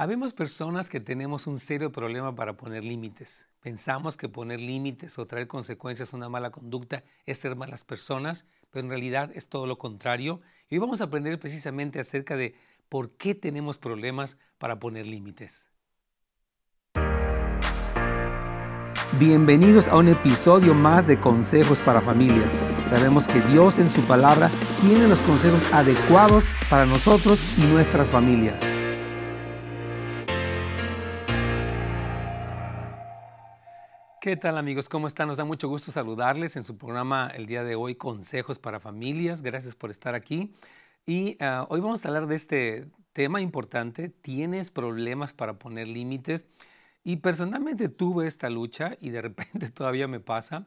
Habemos personas que tenemos un serio problema para poner límites. Pensamos que poner límites o traer consecuencias a una mala conducta es ser malas personas, pero en realidad es todo lo contrario. Hoy vamos a aprender precisamente acerca de por qué tenemos problemas para poner límites. Bienvenidos a un episodio más de Consejos para Familias. Sabemos que Dios en su palabra tiene los consejos adecuados para nosotros y nuestras familias. ¿Qué tal amigos? ¿Cómo están? Nos da mucho gusto saludarles en su programa el día de hoy, Consejos para Familias. Gracias por estar aquí. Y ah, hoy vamos a hablar de este tema importante. ¿Tienes problemas para poner límites? Y personalmente tuve esta lucha y de repente todavía me pasa.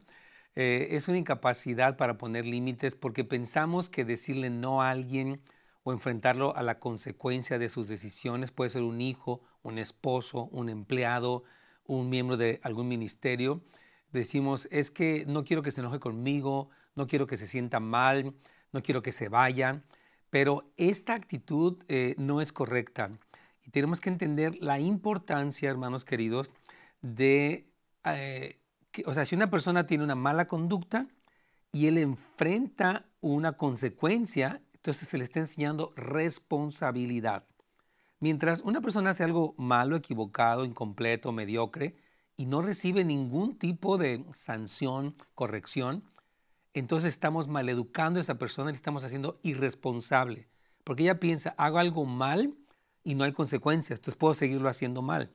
Eh, es una incapacidad para poner límites porque pensamos que decirle no a alguien o enfrentarlo a la consecuencia de sus decisiones puede ser un hijo, un esposo, un empleado, un miembro de algún ministerio, decimos, es que no quiero que se enoje conmigo, no quiero que se sienta mal, no quiero que se vaya, pero esta actitud eh, no es correcta. Y tenemos que entender la importancia, hermanos queridos, de, eh, que, o sea, si una persona tiene una mala conducta y él enfrenta una consecuencia, entonces se le está enseñando responsabilidad. Mientras una persona hace algo malo, equivocado, incompleto, mediocre, y no recibe ningún tipo de sanción, corrección, entonces estamos maleducando a esa persona y estamos haciendo irresponsable. Porque ella piensa, hago algo mal y no hay consecuencias, entonces puedo seguirlo haciendo mal.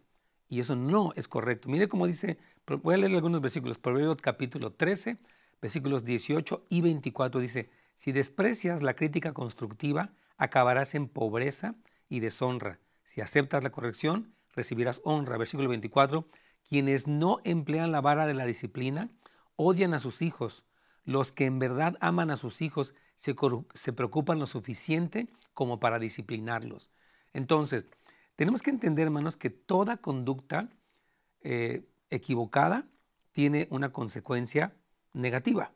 Y eso no es correcto. Mire cómo dice, voy a leer algunos versículos, Proverbios capítulo 13, versículos 18 y 24 dice, si desprecias la crítica constructiva, acabarás en pobreza y deshonra. Si aceptas la corrección, recibirás honra. Versículo 24. Quienes no emplean la vara de la disciplina odian a sus hijos. Los que en verdad aman a sus hijos se, preocupan lo suficiente como para disciplinarlos. Entonces, tenemos que entender, hermanos, que toda conducta eh, equivocada tiene una consecuencia negativa.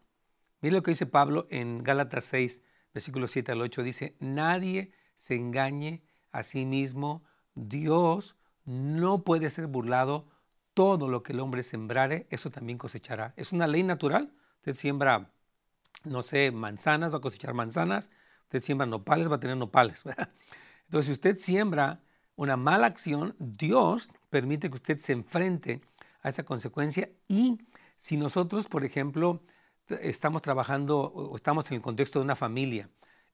Mire lo que dice Pablo en Gálatas 6, versículos 7 al 8. Dice, nadie se engañe Asimismo, Dios no puede ser burlado. Todo lo que el hombre sembrare, eso también cosechará. Es una ley natural. Usted siembra, no sé, manzanas, va a cosechar manzanas. Usted siembra nopales, va a tener nopales. Entonces, si usted siembra una mala acción, Dios permite que usted se enfrente a esa consecuencia. Y si nosotros, por ejemplo, estamos trabajando o estamos en el contexto de una familia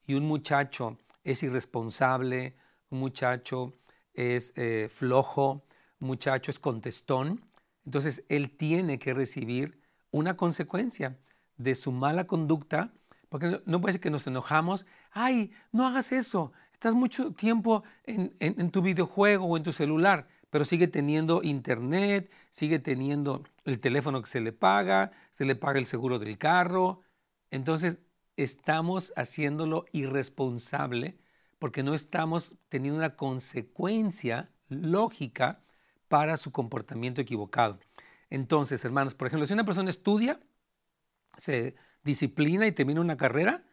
y un muchacho es irresponsable, un muchacho es eh, flojo, un muchacho es contestón, entonces él tiene que recibir una consecuencia de su mala conducta, porque no, puede ser que nos enojamos, ay, no hagas eso, estás mucho tiempo en, en tu videojuego o en tu celular, pero sigue teniendo internet, sigue teniendo el teléfono que se le paga, se le paga el seguro del carro, entonces estamos haciéndolo irresponsable porque no estamos teniendo una consecuencia lógica para su comportamiento equivocado. Entonces, hermanos, por ejemplo, si una persona estudia, se disciplina y termina una carrera,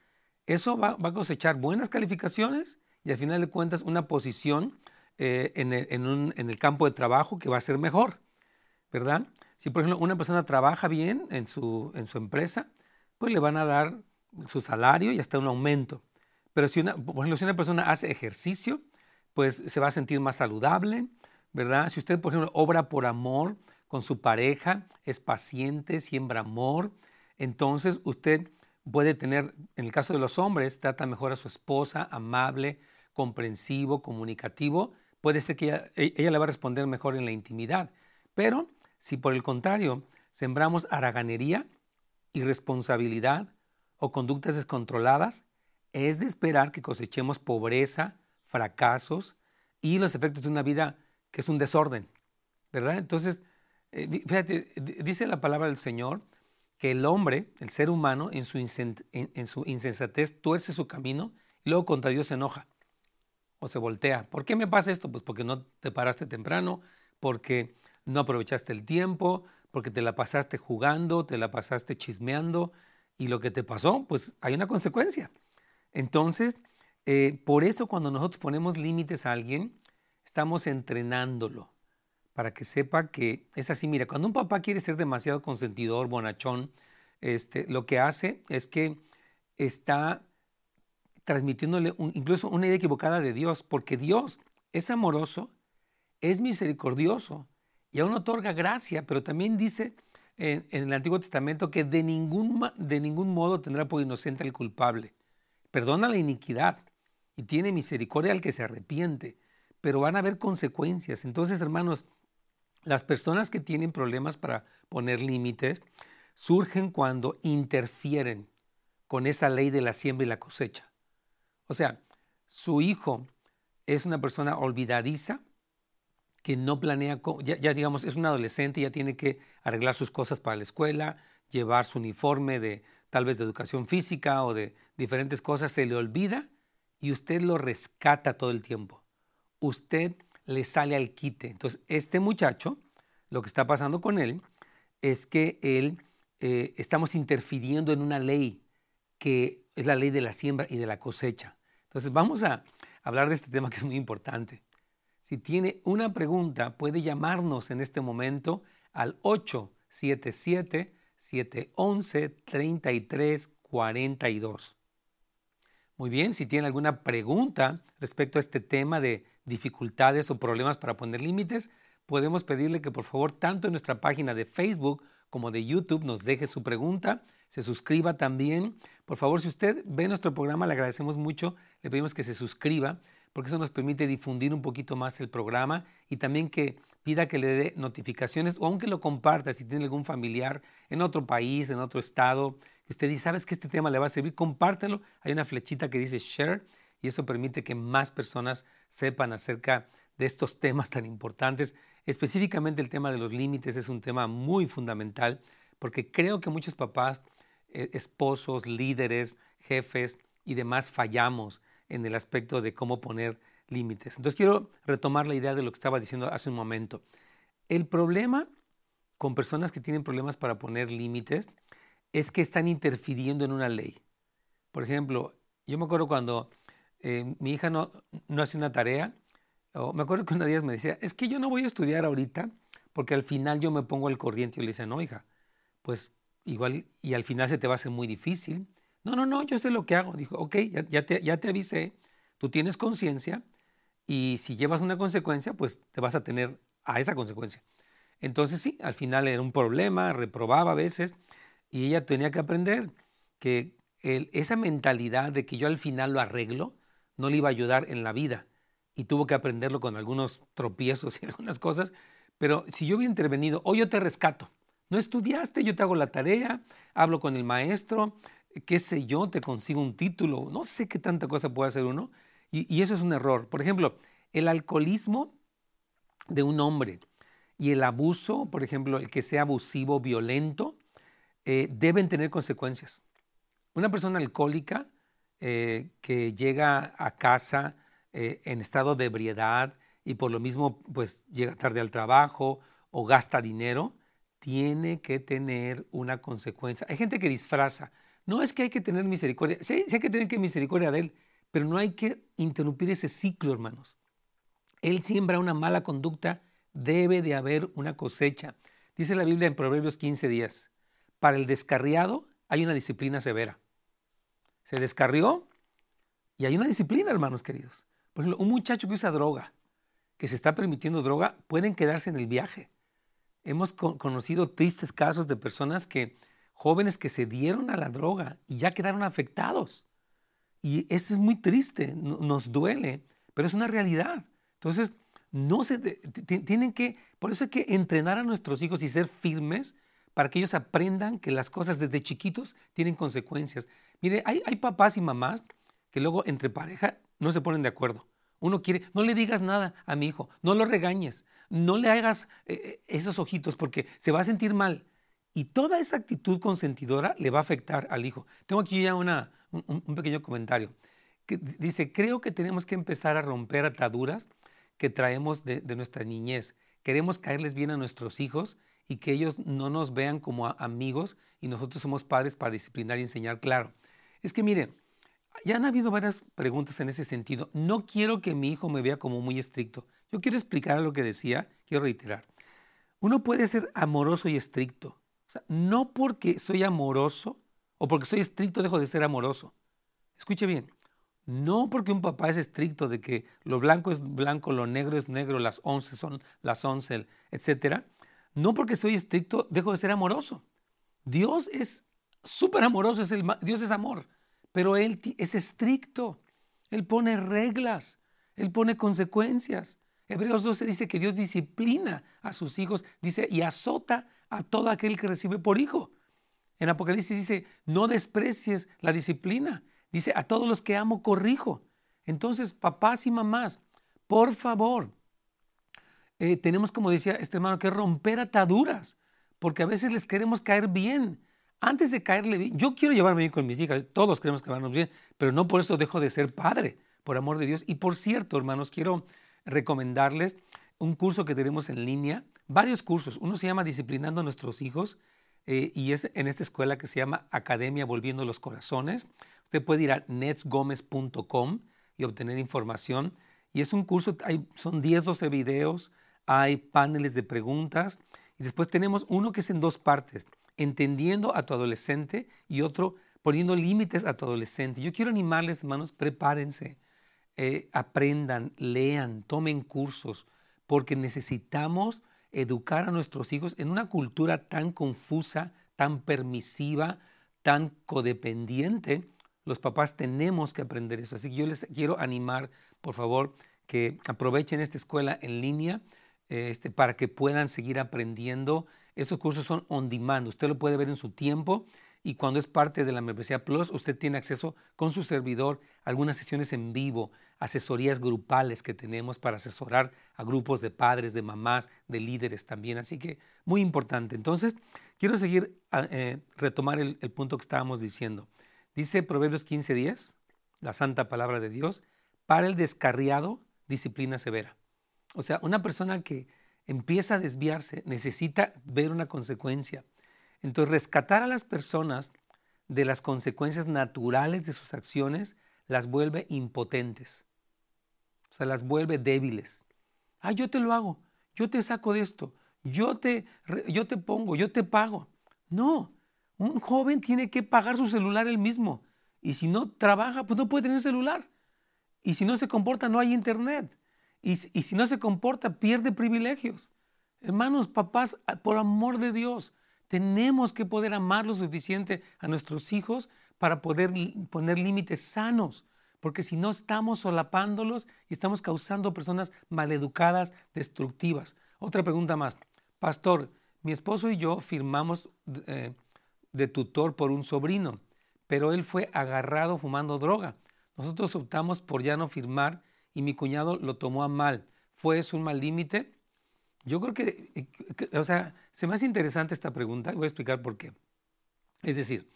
eso va, a cosechar buenas calificaciones y al final de cuentas una posición eh, en, el, campo de trabajo que va a ser mejor, ¿verdad? Si, por ejemplo, una persona trabaja bien en su, en su empresa, pues le van a dar su salario y hasta un aumento. Pero si una, por ejemplo, si una persona hace ejercicio, pues se va a sentir más saludable, ¿verdad? Si usted, por ejemplo, obra por amor con su pareja, es paciente, siembra amor, entonces usted puede tener, en el caso de los hombres, trata mejor a su esposa, amable, comprensivo, comunicativo, puede ser que ella, e, ella le va a responder mejor en la intimidad. Pero si por el contrario sembramos haraganería, irresponsabilidad o conductas descontroladas, es de esperar que cosechemos pobreza, fracasos y los efectos de una vida que es un desorden, ¿verdad? Entonces, eh, fíjate, dice la palabra del Señor que el hombre, el ser humano, en su, en su insensatez tuerce su camino y luego contra Dios se enoja o se voltea. ¿Por qué me pasa esto? Pues porque no te paraste temprano, porque no aprovechaste el tiempo, porque te la pasaste jugando, te la pasaste chismeando y lo que te pasó, pues hay una consecuencia. Entonces, eh, por eso cuando nosotros ponemos límites a alguien, estamos entrenándolo para que sepa que es así. Mira, cuando un papá quiere ser demasiado consentidor, bonachón, este, lo que hace es que está transmitiéndole incluso una idea equivocada de Dios, porque Dios es amoroso, es misericordioso y aún otorga gracia, pero también dice en, el Antiguo Testamento que de ningún, de ningún modo tendrá por inocente al culpable. Perdona la iniquidad y tiene misericordia al que se arrepiente, pero van a haber consecuencias. Entonces, hermanos, las personas que tienen problemas para poner límites surgen cuando interfieren con esa ley de la siembra y la cosecha. O sea, su hijo es una persona olvidadiza, que no planea, ya, digamos, es un adolescente, ya tiene que arreglar sus cosas para la escuela, llevar su uniforme de tal vez de educación física o de diferentes cosas, se le olvida y usted lo rescata todo el tiempo. Usted le sale al quite. Entonces, este muchacho, lo que está pasando con él es que él, eh, estamos interfiriendo en una ley que es la ley de la siembra y de la cosecha. Entonces, vamos a hablar de este tema que es muy importante. Si tiene una pregunta, puede llamarnos en este momento al 877-711-3342. Muy bien, si tiene alguna pregunta respecto a este tema de dificultades o problemas para poner límites, podemos pedirle que por favor tanto en nuestra página de Facebook como de YouTube nos deje su pregunta, se suscriba también. Por favor, si usted ve nuestro programa, le agradecemos mucho, le pedimos que se suscriba porque eso nos permite difundir un poquito más el programa y también que pida que le dé notificaciones o aunque lo comparta si tiene algún familiar en otro país, en otro estado, que usted dice, sabes que este tema le va a servir, compártelo. Hay una flechita que dice share y eso permite que más personas sepan acerca de estos temas tan importantes. Específicamente el tema de los límites es un tema muy fundamental porque creo que muchos papás, eh, esposos, líderes, jefes y demás fallamos en el aspecto de cómo poner límites. Entonces quiero retomar la idea de lo que estaba diciendo hace un momento. El problema con personas que tienen problemas para poner límites es que están interfiriendo en una ley. Por ejemplo, yo me acuerdo cuando eh, mi hija no, no hace una tarea, o me acuerdo que una día me decía, es que yo no voy a estudiar ahorita porque al final yo me pongo al corriente y le decía, no, hija, pues igual y al final se te va a hacer muy difícil no, no, no, yo sé lo que hago. Dijo, ok, ya, te, avisé, tú tienes conciencia y si llevas una consecuencia, pues te vas a tener a esa consecuencia. Entonces sí, al final era un problema, reprobaba a veces y ella tenía que aprender que esa mentalidad de que yo al final lo arreglo no le iba a ayudar en la vida y tuvo que aprenderlo con algunos tropiezos y algunas cosas. Pero si yo hubiera intervenido, o yo te rescato, no estudiaste, yo te hago la tarea, hablo con el maestro, qué sé yo, te consigo un título, no sé qué tanta cosa puede hacer uno, y, eso es un error. Por ejemplo, el alcoholismo de un hombre y el abuso, por ejemplo, el que sea abusivo, violento, eh, deben tener consecuencias. Una persona alcohólica eh, que llega a casa eh, en estado de ebriedad y por lo mismo pues llega tarde al trabajo o gasta dinero, tiene que tener una consecuencia. Hay gente que disfraza, no es que hay que tener misericordia, sí, hay que tener que misericordia de Él, pero no hay que interrumpir ese ciclo, hermanos. Él siembra una mala conducta, debe de haber una cosecha. Dice la Biblia en Proverbios 15 días, para el descarriado hay una disciplina severa. Se descarrió y hay una disciplina, hermanos queridos. Por ejemplo, un muchacho que usa droga, que se está permitiendo droga, pueden quedarse en el viaje. Hemos conocido tristes casos de personas que jóvenes que se dieron a la droga y ya quedaron afectados. Y eso es muy triste, nos duele, pero es una realidad. Entonces, no se tienen que, por eso hay que entrenar a nuestros hijos y ser firmes para que ellos aprendan que las cosas desde chiquitos tienen consecuencias. Mire, hay, papás y mamás que luego entre pareja no se ponen de acuerdo. Uno quiere, no le digas nada a mi hijo, no lo regañes, no le hagas eh, eh, esos ojitos porque se va a sentir mal. Y toda esa actitud consentidora le va a afectar al hijo. Tengo aquí ya un, pequeño comentario. Que dice, creo que tenemos que empezar a romper ataduras que traemos de, nuestra niñez. Queremos caerles bien a nuestros hijos y que ellos no nos vean como amigos y nosotros somos padres para disciplinar y enseñar. Claro, es que miren, ya han habido varias preguntas en ese sentido. No quiero que mi hijo me vea como muy estricto. Yo quiero explicar lo que decía, quiero reiterar. Uno puede ser amoroso y estricto. No porque soy amoroso o porque soy estricto dejo de ser amoroso. Escuche bien, no porque un papá es estricto de que lo blanco es blanco, lo negro es negro, las once son las once, etc. No porque soy estricto dejo de ser amoroso. Dios es súper amoroso, es el, Dios es amor, pero Él es estricto. Él pone reglas, Él pone consecuencias. Hebreos 12 dice que Dios disciplina a sus hijos, dice, y azota a todo aquel que recibe por hijo. En Apocalipsis dice, no desprecies la disciplina. Dice, a todos los que amo corrijo. Entonces, papás y mamás, por favor, eh, tenemos, como decía este hermano, que romper ataduras, porque a veces les queremos caer bien. Antes de caerle bien, yo quiero llevarme bien con mis hijas, todos queremos que llevarnos bien, pero no por eso dejo de ser padre, por amor de Dios. Y por cierto, hermanos, quiero recomendarles un curso que tenemos en línea, varios cursos. Uno se llama Disciplinando a nuestros hijos eh, y es en esta escuela que se llama Academia Volviendo los Corazones. Usted puede ir a netsgomez.com y obtener información. Y es un curso, hay, son 10, 12 videos, hay paneles de preguntas. Y después tenemos uno que es en dos partes, entendiendo a tu adolescente y otro poniendo límites a tu adolescente. Yo quiero animarles, hermanos, prepárense eh, aprendan, lean, tomen cursos, porque necesitamos educar a nuestros hijos en una cultura tan confusa, tan permisiva, tan codependiente. Los papás tenemos que aprender eso. Así que yo les quiero animar, por favor, que aprovechen esta escuela en línea este, para que puedan seguir aprendiendo. Estos cursos son on demand. Usted lo puede ver en su tiempo y cuando es parte de la membresía Plus, usted tiene acceso con su servidor a algunas sesiones en vivo, asesorías grupales que tenemos para asesorar a grupos de padres, de mamás, de líderes también. Así que muy importante. Entonces, quiero seguir, a, eh, retomar el, punto que estábamos diciendo. Dice Proverbios 15.10, la santa palabra de Dios, para el descarriado, disciplina severa. O sea, una persona que empieza a desviarse necesita ver una consecuencia. Entonces, rescatar a las personas de las consecuencias naturales de sus acciones las vuelve impotentes. O sea, las vuelve débiles. Ah, yo te lo hago, yo te saco de esto, yo te, yo te pongo, yo te pago. No, un joven tiene que pagar su celular él mismo. Y si no trabaja, pues no puede tener celular. Y si no se comporta, no hay internet. Y, y si no se comporta, pierde privilegios. Hermanos, papás, por amor de Dios, tenemos que poder amar lo suficiente a nuestros hijos para poder poner límites sanos, porque si no estamos solapándolos y estamos causando personas maleducadas, destructivas. Otra pregunta más. Pastor, mi esposo y yo firmamos eh, de tutor por un sobrino, pero él fue agarrado fumando droga. Nosotros optamos por ya no firmar y mi cuñado lo tomó a mal. ¿Fue eso un mal límite? Yo creo que, o sea, se me hace interesante esta pregunta y voy a explicar por qué. Es decir,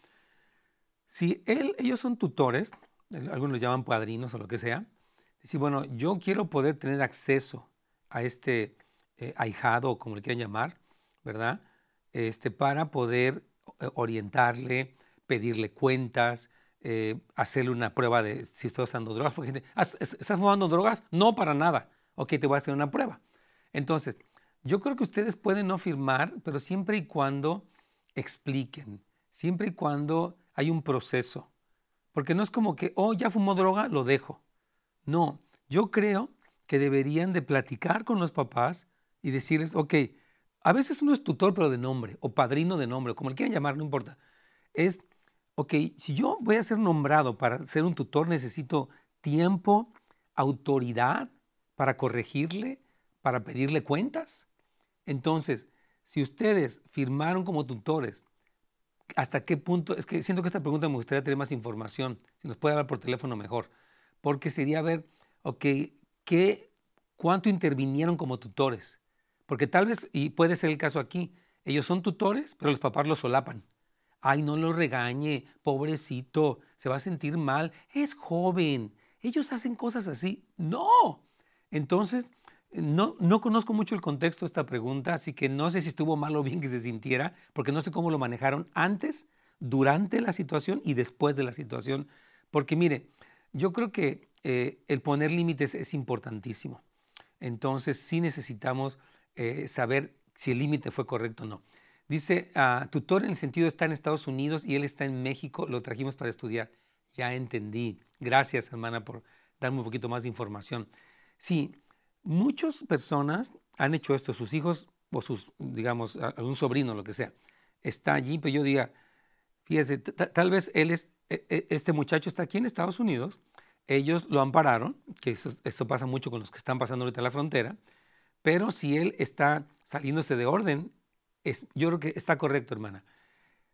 si él, ellos son tutores, algunos los llaman padrinos o lo que sea, decir, bueno, yo quiero poder tener acceso a este eh, ahijado o como le quieran llamar, ¿verdad? Este, para poder eh, orientarle, pedirle cuentas, eh, hacerle una prueba de si estoy usando drogas. Porque gente, ah, ¿estás fumando drogas? No, para nada. Ok, te voy a hacer una prueba. Entonces, yo creo que ustedes pueden no firmar, pero siempre y cuando expliquen, siempre y cuando hay un proceso. Porque no es como que, oh, ya fumó droga, lo dejo. No, yo creo que deberían de platicar con los papás y decirles, ok, a veces uno es tutor pero de nombre, o padrino de nombre, como le quieran llamar, no importa. Es, ok, si yo voy a ser nombrado para ser un tutor, necesito tiempo, autoridad para corregirle, para pedirle cuentas. Entonces, si ustedes firmaron como tutores, ¿hasta qué punto? Es que siento que esta pregunta me gustaría tener más información. Si nos puede hablar por teléfono, mejor. Porque sería ver, ok, ¿qué, ¿cuánto intervinieron como tutores? Porque tal vez, y puede ser el caso aquí, ellos son tutores, pero los papás los solapan. Ay, no lo regañe, pobrecito, se va a sentir mal, es joven, ellos hacen cosas así. No. Entonces, no, no conozco mucho el contexto de esta pregunta, así que no sé si estuvo mal o bien que se sintiera, porque no sé cómo lo manejaron antes, durante la situación y después de la situación. Porque mire, yo creo que eh, el poner límites es importantísimo. entonces sí necesitamos eh, saber si el límite fue correcto o no. Dice, uh, tutor en el sentido está en Estados Unidos y él está en México, lo trajimos para estudiar. Ya entendí. Gracias, hermana, por darme un poquito más de información. Sí, muchas personas han hecho esto, sus hijos o sus, digamos, algún sobrino, lo que sea, está allí, pero yo diga, fíjese, tal vez él es, e, e, este muchacho está aquí en Estados Unidos, ellos lo ampararon, que eso, esto pasa mucho con los que están pasando ahorita la frontera, pero si él está saliéndose de orden, yo creo que está correcto, hermana.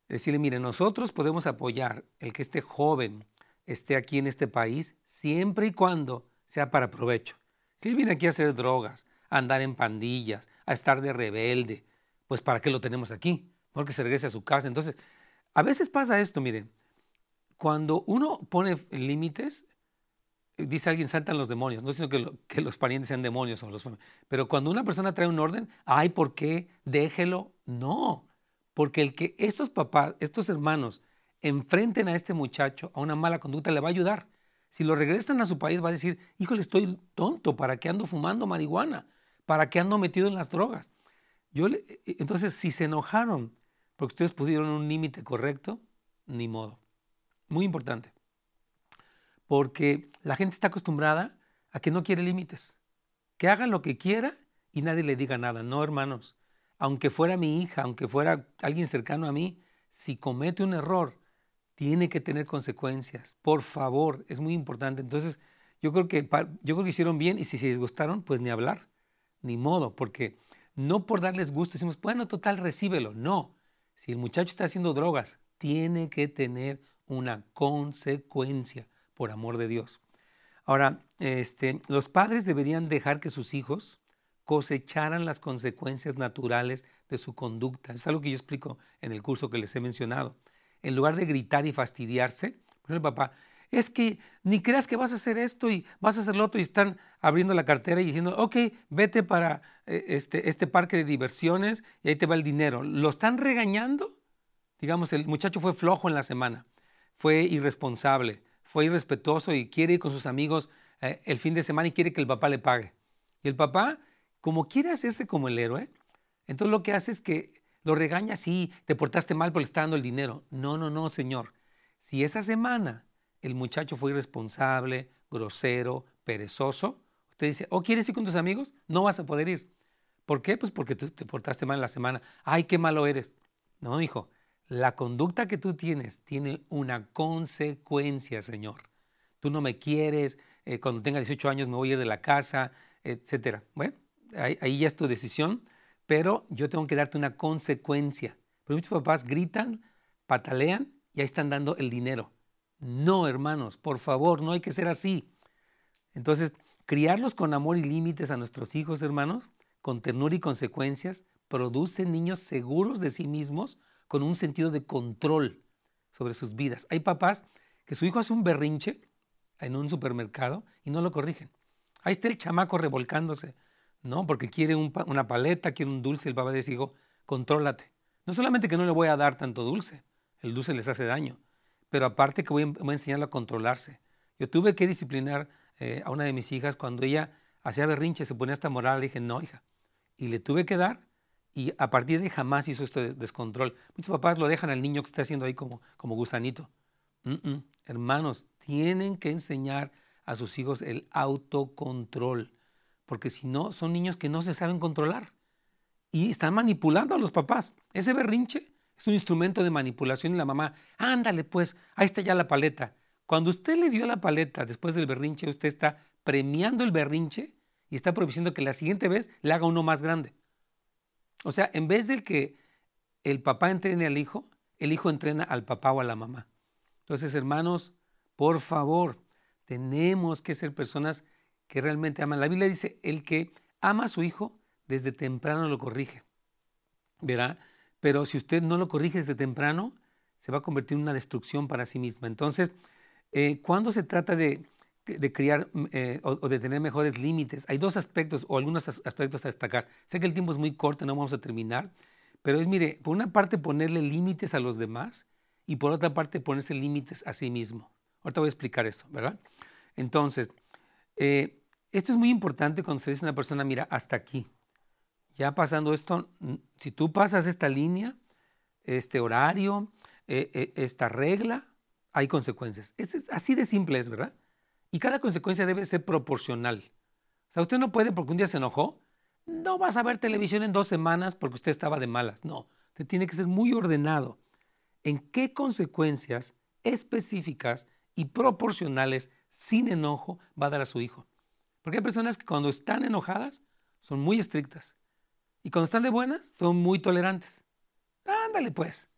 Decirle, mire, nosotros podemos apoyar el que este joven esté aquí en este país siempre y cuando sea para provecho. Si él viene aquí a hacer drogas, a andar en pandillas, a estar de rebelde, pues ¿para qué lo tenemos aquí? Porque se regrese a su casa. Entonces, a veces pasa esto, mire, cuando uno pone límites, dice alguien, saltan los demonios, no sino que, que los parientes sean demonios, o los, pero cuando una persona trae un orden, ay, ¿por qué? Déjelo. No, porque el que estos papás, estos hermanos, enfrenten a este muchacho a una mala conducta le va a ayudar. Si lo regresan a su país va a decir, híjole, estoy tonto, ¿para qué ando fumando marihuana? ¿Para qué ando metido en las drogas? Yo e, e, entonces, si se enojaron porque ustedes pusieron un límite correcto, ni modo. Muy importante. Porque la gente está acostumbrada a que no quiere límites. Que haga lo que quiera y nadie le diga nada. No, hermanos. Aunque fuera mi hija, aunque fuera alguien cercano a mí, si comete un error, tiene que tener consecuencias. Por favor, es muy importante. Entonces, yo creo que, yo creo que hicieron bien y si se disgustaron, pues ni hablar, ni modo, porque no por darles gusto decimos, bueno, total, recíbelo. No, si el muchacho está haciendo drogas, tiene que tener una consecuencia, por amor de Dios. Ahora, este, los padres deberían dejar que sus hijos cosecharan las consecuencias naturales de su conducta. Es algo que yo explico en el curso que les he mencionado en lugar de gritar y fastidiarse, el papá, es que ni creas que vas a hacer esto y vas a hacer lo otro y están abriendo la cartera y diciendo, ok, vete para eh, este, este parque de diversiones y ahí te va el dinero. ¿Lo están regañando? Digamos, el muchacho fue flojo en la semana, fue irresponsable, fue irrespetuoso y quiere ir con sus amigos eh, el fin de semana y quiere que el papá le pague. Y el papá, como quiere hacerse como el héroe, entonces lo que hace es que lo regaña, sí, te portaste mal porque le está dando el dinero. No, no, no, señor. Si esa semana el muchacho fue irresponsable, grosero, perezoso, usted dice, ¿o oh, quieres ir con tus amigos? No vas a poder ir. ¿Por qué? Pues porque tú te portaste mal en la semana. Ay, qué malo eres. No, hijo, la conducta que tú tienes tiene una consecuencia, Señor. Tú no me quieres, eh, cuando tenga 18 años me voy a ir de la casa, etcétera. Bueno, ahí ya es tu decisión pero yo tengo que darte una consecuencia. Pero muchos papás gritan, patalean y ahí están dando el dinero. No, hermanos, por favor, no hay que ser así. Entonces, criarlos con amor y límites a nuestros hijos, hermanos, con ternura y consecuencias, produce niños seguros de sí mismos, con un sentido de control sobre sus vidas. Hay papás que su hijo hace un berrinche en un supermercado y no lo corrigen. Ahí está el chamaco revolcándose. ¿No? Porque quiere una paleta, quiere un dulce, el papá dice, hijo, contrólate. No solamente que no le voy a dar tanto dulce, el dulce les hace daño, pero aparte que voy a, voy a controlarse. Yo tuve que disciplinar eh, a una de mis hijas cuando ella hacía berrinche, se ponía hasta moral, le dije, no, hija. Y le tuve que dar y a partir de ahí jamás hizo este descontrol. Muchos papás lo dejan al niño que está haciendo ahí como, como gusanito. Hermanos, tienen que enseñar a sus hijos el autocontrol porque si no, son niños que no se saben controlar y están manipulando a los papás. Ese berrinche es un instrumento de manipulación y la mamá, ándale pues, ahí está ya la paleta. Cuando usted le dio la paleta después del berrinche, usted está premiando el berrinche y está propiciando que la siguiente vez le haga uno más grande. O sea, en vez de que el papá entrene al hijo, el hijo entrena al papá o a la mamá. Entonces, hermanos, por favor, tenemos que ser personas que realmente aman. La Biblia dice, el que ama a su hijo, desde temprano lo corrige. ¿Verá? Pero si usted no lo corrige desde temprano, se va a convertir en una destrucción para sí misma. Entonces, eh, cuando se trata de, criar eh, o, de tener mejores límites, hay dos aspectos o algunos aspectos a destacar. Sé que el tiempo es muy corto, no vamos a terminar, pero es, mire, por una parte ponerle límites a los demás y por otra parte ponerse límites a sí mismo. Ahorita voy a explicar eso, ¿verdad? Entonces, eh, Esto es muy importante cuando se dice a una persona, mira, hasta aquí. Ya pasando esto, si tú pasas esta línea, este horario, eh, eh, esta regla, hay consecuencias. Es, así de simple es, ¿verdad? Y cada consecuencia debe ser proporcional. O sea, usted no puede porque un día se enojó, no vas a ver televisión en dos semanas porque usted estaba de malas. No, usted tiene que ser muy ordenado en qué consecuencias específicas y proporcionales sin enojo va a dar a su hijo. Porque hay personas que cuando están enojadas son muy estrictas y cuando están de buenas son muy tolerantes. Ándale pues.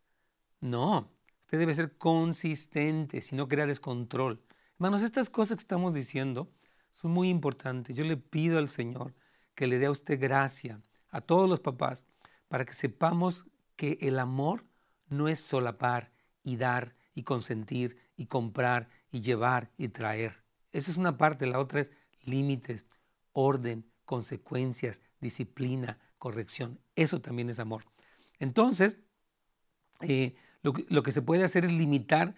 No, usted debe ser consistente, si no crea descontrol. Hermanos, estas cosas que estamos diciendo son muy importantes. Yo le pido al Señor que le dé a usted gracia, a todos los papás, para que sepamos que el amor no es solapar y dar y consentir y comprar y llevar y traer. Eso es una parte, la otra es límites, orden, consecuencias, disciplina, corrección. Eso también es amor. Entonces, eh, lo, que, se puede hacer es limitar.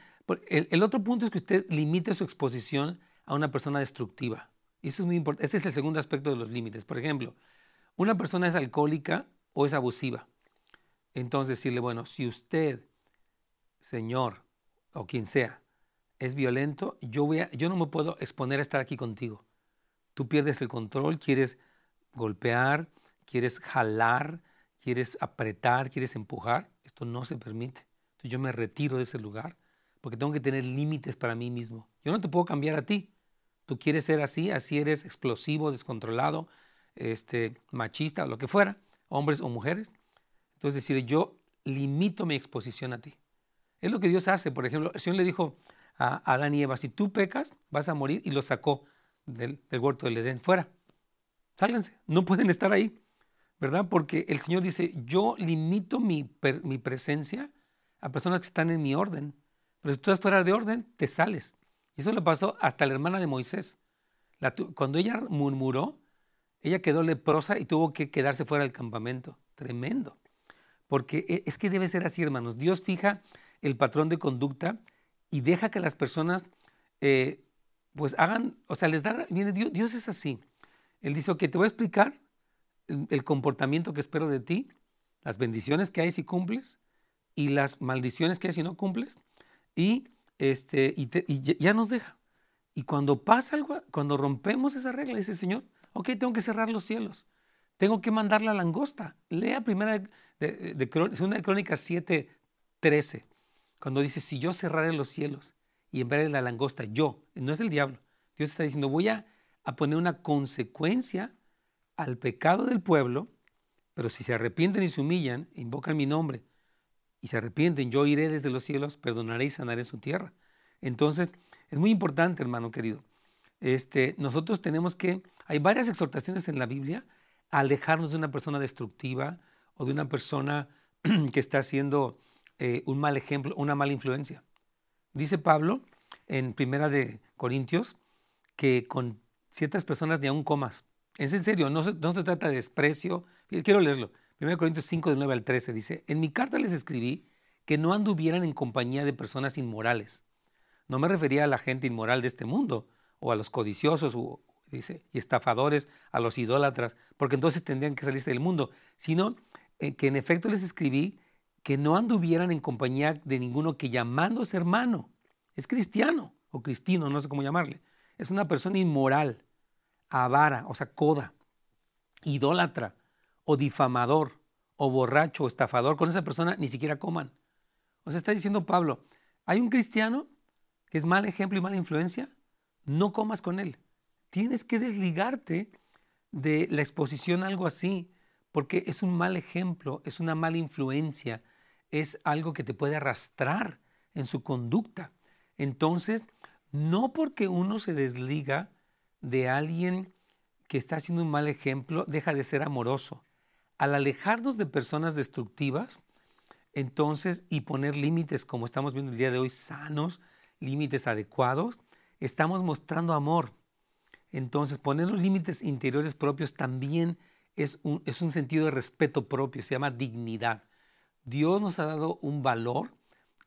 El, el, otro punto es que usted limite su exposición a una persona destructiva. Eso es muy importante. Este es el segundo aspecto de los límites. Por ejemplo, una persona es alcohólica o es abusiva. Entonces decirle, bueno, si usted, señor, o quien sea, es violento, yo, voy a, yo no me puedo exponer a estar aquí contigo. Tú pierdes el control, quieres golpear, quieres jalar, quieres apretar, quieres empujar. Esto no se permite. Entonces yo me retiro de ese lugar porque tengo que tener límites para mí mismo. Yo no te puedo cambiar a ti. Tú quieres ser así, así eres explosivo, descontrolado, este, machista lo que fuera, hombres o mujeres. Entonces decir, yo limito mi exposición a ti. Es lo que Dios hace. Por ejemplo, el Señor le dijo a Adán y Eva, si tú pecas, vas a morir y lo sacó del, huerto del Edén fuera. Sálganse, no pueden estar ahí, ¿verdad? Porque el Señor dice, yo limito mi, mi presencia a personas que están en mi orden. Pero si tú estás fuera de orden, te sales. Y eso le pasó hasta la hermana de Moisés. cuando ella murmuró, ella quedó leprosa y tuvo que quedarse fuera del campamento. Tremendo. Porque e, es que debe ser así, hermanos. Dios fija el patrón de conducta y deja que las personas eh, pues hagan, o sea, les da, viene Dios, Dios es así. Él dice, ok, te voy a explicar el, comportamiento que espero de ti, las bendiciones que hay si cumples y las maldiciones que hay si no cumples, y, este, y, ya nos deja. Y cuando pasa algo, cuando rompemos esa regla, dice Señor, ok, tengo que cerrar los cielos, tengo que mandar la langosta. Lea primera de, de, de Crónicas 7, 13, cuando dice, si yo cerraré los cielos y enviaré la langosta, yo, no es el diablo, Dios está diciendo, voy a, a poner una consecuencia al pecado del pueblo, pero si se arrepienten y se humillan, invocan mi nombre y se arrepienten, yo iré desde los cielos, perdonaré y sanaré su tierra. Entonces, es muy importante, hermano querido. Este, nosotros tenemos que, hay varias exhortaciones en la Biblia a alejarnos de una persona destructiva, o de una persona que está haciendo eh, un mal ejemplo, una mala influencia. Dice Pablo en Primera de Corintios que con ciertas personas ni aún comas. Es en serio, no se, trata de desprecio. Quiero leerlo. 1 Corintios 5, del 9 al 13 dice, en mi carta les escribí que no anduvieran en compañía de personas inmorales. No me refería a la gente inmoral de este mundo, o a los codiciosos, dice, y estafadores, a los idólatras, porque entonces tendrían que salirse del mundo, sino eh, que en efecto les escribí que no anduvieran en compañía de ninguno que llamándose hermano es cristiano o cristino, no sé cómo llamarle. Es una persona inmoral, avara, o sea, coda, idólatra o difamador o borracho o estafador. Con esa persona ni siquiera coman. O sea, está diciendo Pablo, hay un cristiano que es mal ejemplo y mala influencia, no comas con él. Tienes que desligarte de la exposición a algo así porque es un mal ejemplo, es una mala influencia, es algo que te puede arrastrar en su conducta. Entonces, no porque uno se desliga de alguien que está haciendo un mal ejemplo, deja de ser amoroso. Al alejarnos de personas destructivas, entonces, y poner límites, como estamos viendo el día de hoy, sanos, límites adecuados, estamos mostrando amor. Entonces, poner los límites interiores propios también es un, es un sentido de respeto propio, se llama dignidad. Dios nos ha dado un valor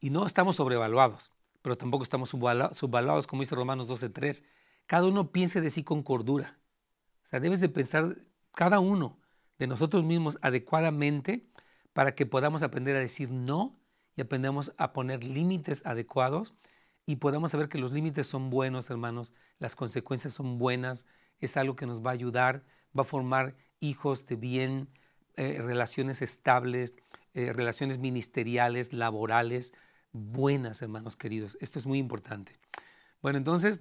y no estamos sobrevaluados, pero tampoco estamos subvaluados, como dice Romanos 12.3. Cada uno piense de sí con cordura. sea, debes de pensar cada uno de nosotros mismos adecuadamente para que podamos aprender a decir no y aprendamos a poner límites adecuados y podamos saber que los límites son buenos, hermanos, las consecuencias son buenas, es algo que nos va a ayudar, va a formar hijos de bien, eh, relaciones estables, eh, relaciones ministeriales, laborales, buenas, hermanos queridos. Esto es muy importante. Bueno, entonces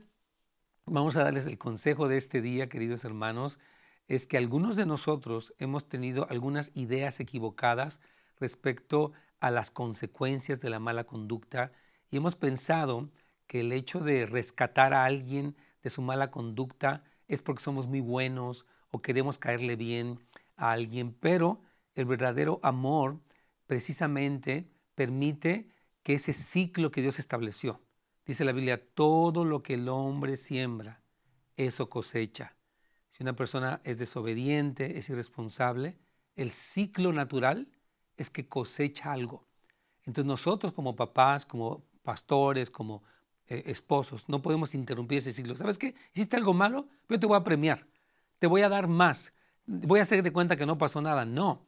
vamos a darles el consejo de este día, queridos hermanos, es que algunos de nosotros hemos tenido algunas ideas equivocadas respecto a las consecuencias de la mala conducta y hemos pensado que el hecho de rescatar a alguien de su mala conducta es porque somos muy buenos o queremos caerle bien a alguien, pero el verdadero amor precisamente permite que ese ciclo que Dios estableció, dice la Biblia, todo lo que el hombre siembra, eso cosecha. Si una persona es desobediente, es irresponsable, el ciclo natural es que cosecha algo. Entonces nosotros como papás, como pastores, como eh, esposos, no podemos interrumpir ese ciclo. ¿Sabes qué? Hiciste algo malo, yo te voy a premiar, te voy a dar más, voy a hacer de cuenta que no pasó nada. No,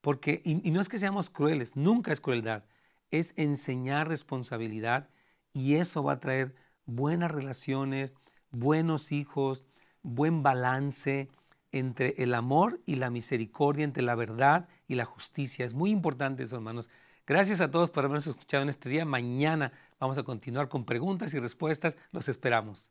porque, y, no es que seamos crueles, nunca es crueldad, es enseñar responsabilidad y eso va a traer buenas relaciones, buenos hijos, buen balance entre el amor y la misericordia, entre la verdad y la justicia. Es muy importante eso, hermanos. Gracias a todos por habernos escuchado en este día. Mañana vamos a continuar con preguntas y respuestas. Los esperamos.